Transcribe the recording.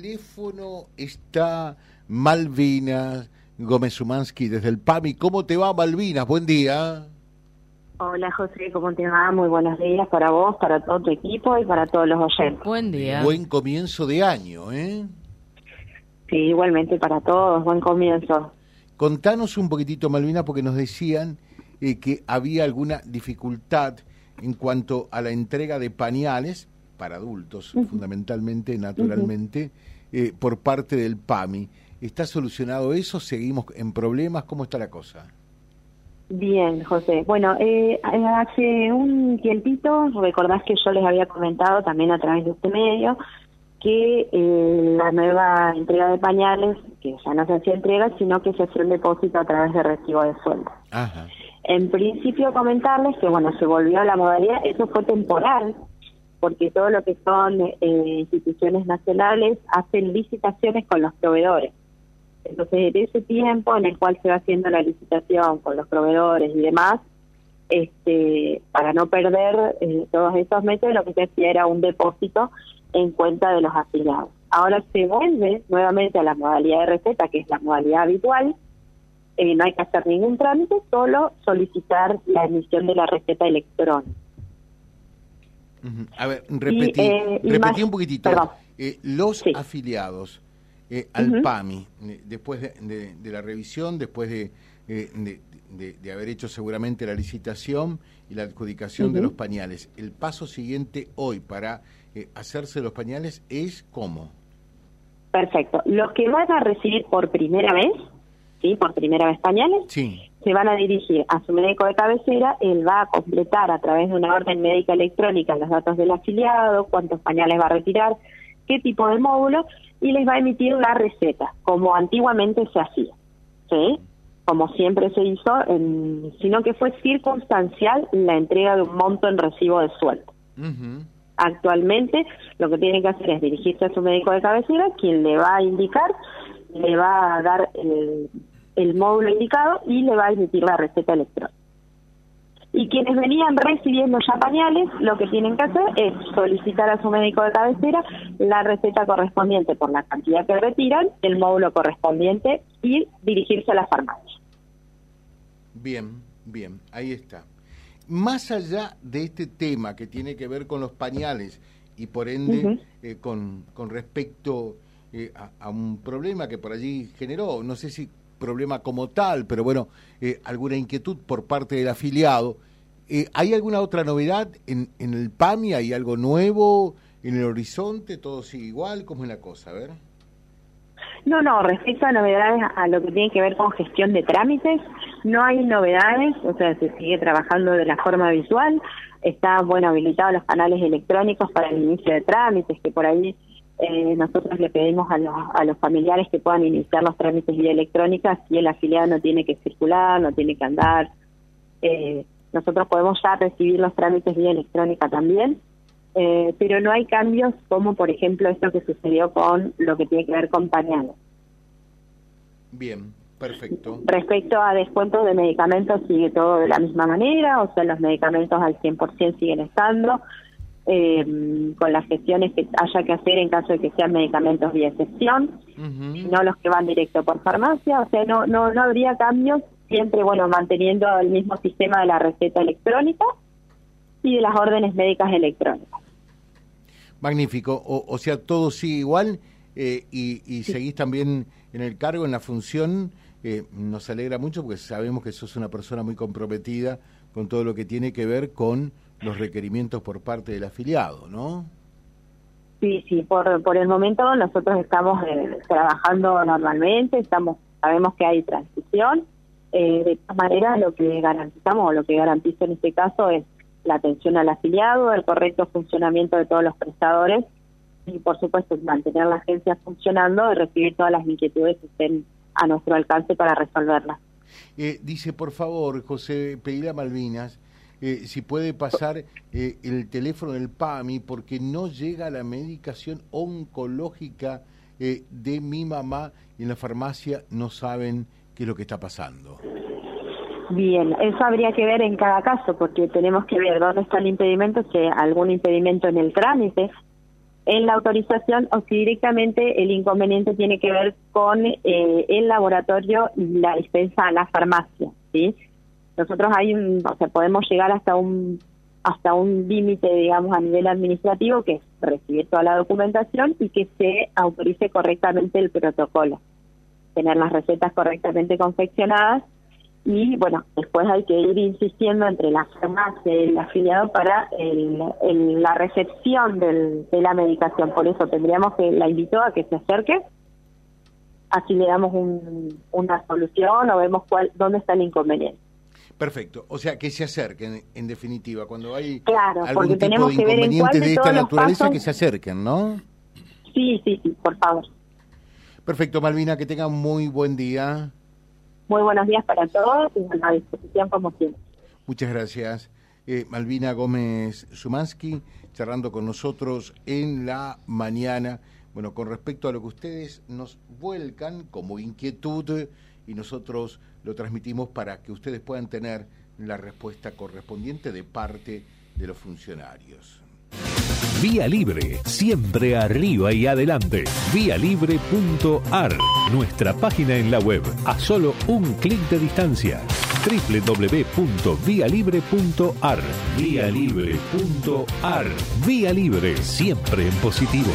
teléfono está Malvinas Gómez Umansky desde el PAMI. ¿Cómo te va, Malvinas? Buen día. Hola, José, ¿cómo te va? Muy buenos días para vos, para todo tu equipo y para todos los oyentes. Buen día. Buen comienzo de año, ¿eh? Sí, igualmente para todos, buen comienzo. Contanos un poquitito, Malvinas, porque nos decían eh, que había alguna dificultad en cuanto a la entrega de pañales para adultos, fundamentalmente, naturalmente, eh, por parte del PAMI. ¿Está solucionado eso? ¿Seguimos en problemas? ¿Cómo está la cosa? Bien, José. Bueno, eh, hace un tiempito, recordás que yo les había comentado también a través de este medio que eh, la nueva entrega de pañales, que ya no se hacía entrega, sino que se hacía un depósito a través de recibo de sueldo. En principio comentarles que, bueno, se volvió a la modalidad, eso fue temporal, porque todo lo que son eh, instituciones nacionales hacen licitaciones con los proveedores. Entonces, en ese tiempo en el cual se va haciendo la licitación con los proveedores y demás, este, para no perder eh, todos esos meses, lo que se hacía era un depósito en cuenta de los afiliados. Ahora se vuelve nuevamente a la modalidad de receta, que es la modalidad habitual. Eh, no hay que hacer ningún trámite, solo solicitar la emisión de la receta electrónica. A ver, repetí, eh, un poquitito. Eh, los afiliados eh, al PAMI, después de, la revisión, después de, de, haber hecho seguramente la licitación y la adjudicación de los pañales, el paso siguiente hoy para hacerse los pañales es cómo? Perfecto. Los que van a recibir por primera vez, ¿sí? Por primera vez pañales, sí se van a dirigir a su médico de cabecera, él va a completar a través de una orden médica electrónica los datos del afiliado, cuántos pañales va a retirar, qué tipo de módulo, y les va a emitir la receta, como antiguamente se hacía, ¿sí? Como siempre se hizo, sino que fue circunstancial la entrega de un monto en recibo de sueldo. Actualmente lo que tienen que hacer es dirigirse a su médico de cabecera, quien le va a indicar, le va a dar el el módulo indicado y le va a emitir la receta electrónica. Y quienes venían recibiendo ya pañales, lo que tienen que hacer es solicitar a su médico de cabecera la receta correspondiente por la cantidad que retiran, el módulo correspondiente y dirigirse a la farmacia. Bien, bien, ahí está. Más allá de este tema que tiene que ver con los pañales y por ende eh, con, con respecto eh, a, a, un problema que por allí generó, no sé si problema como tal, pero bueno, eh, alguna inquietud por parte del afiliado. Eh, ¿Hay alguna otra novedad en, en el PAMI? ¿Hay algo nuevo en el horizonte? ¿Todo sigue igual? ¿Cómo es la cosa? A ver. No, no, respecto a novedades a lo que tiene que ver con gestión de trámites, no hay novedades, o sea, se sigue trabajando de la forma visual, están, bueno, habilitados los canales electrónicos para el inicio de trámites, que por ahí eh, nosotros le pedimos a los, a los familiares que puedan iniciar los trámites vía electrónica si el afiliado no tiene que circular, no tiene que andar. Eh, nosotros podemos ya recibir los trámites vía electrónica también, eh, pero no hay cambios como, por ejemplo, esto que sucedió con lo que tiene que ver con pañales. Bien, perfecto. Respecto a descuentos de medicamentos, sigue todo de la misma manera, o sea, los medicamentos al 100% siguen estando eh, con las gestiones que haya que hacer en caso de que sean medicamentos vía excepción, no los que van directo por farmacia, o sea, no, no, no habría cambios, siempre, bueno, manteniendo el mismo sistema de la receta electrónica y de las órdenes médicas electrónicas. Magnífico, o, sea, todo sigue igual eh, y, y seguís también en el cargo, en la función, eh, nos alegra mucho porque sabemos que sos una persona muy comprometida con todo lo que tiene que ver con los requerimientos por parte del afiliado, ¿no? Sí, sí, por, por el momento nosotros estamos eh, trabajando normalmente, estamos sabemos que hay transición. Eh, de todas maneras, lo que garantizamos o lo que garantiza en este caso es la atención al afiliado, el correcto funcionamiento de todos los prestadores y, por supuesto, mantener la agencia funcionando y recibir todas las inquietudes que estén a nuestro alcance para resolverlas. Eh, dice, por favor, José, pedir a Malvinas eh, si puede pasar eh, el teléfono del PAMI porque no llega la medicación oncológica eh, de mi mamá y en la farmacia no saben qué es lo que está pasando. Bien, eso habría que ver en cada caso porque tenemos que ver dónde está el impedimento, si algún impedimento en el trámite, en la autorización o si directamente el inconveniente tiene que ver con eh, el laboratorio y la dispensa a la farmacia, ¿sí? Nosotros hay o sea, podemos llegar hasta un hasta un límite, digamos, a nivel administrativo, que es recibir toda la documentación y que se autorice correctamente el protocolo, tener las recetas correctamente confeccionadas y bueno, después hay que ir insistiendo entre la farmacia y el afiliado para el, la recepción del, de la medicación. Por eso tendríamos que, la invito a que se acerque, así le damos un, una solución o vemos cuál, dónde está el inconveniente. Perfecto, o sea, que se acerquen, en definitiva, cuando hay claro, algún tipo tenemos de inconveniente de, esta naturaleza, que se acerquen, ¿no? Sí, sí, sí, por favor. Perfecto, Malvina, que tengan muy buen día. Muy buenos días para todos y a disposición como siempre. Muchas gracias. Eh, Malvina Gómez Sumansky, charlando con nosotros en la mañana. Bueno, con respecto a lo que ustedes nos vuelcan como inquietud y nosotros lo transmitimos para que ustedes puedan tener la respuesta correspondiente de parte de los funcionarios. Vía Libre, siempre arriba y adelante. Vialibre.ar, nuestra página en la web, a solo un clic de distancia. www.vialibre.ar Vía Libre.ar Vía Libre, siempre en positivo.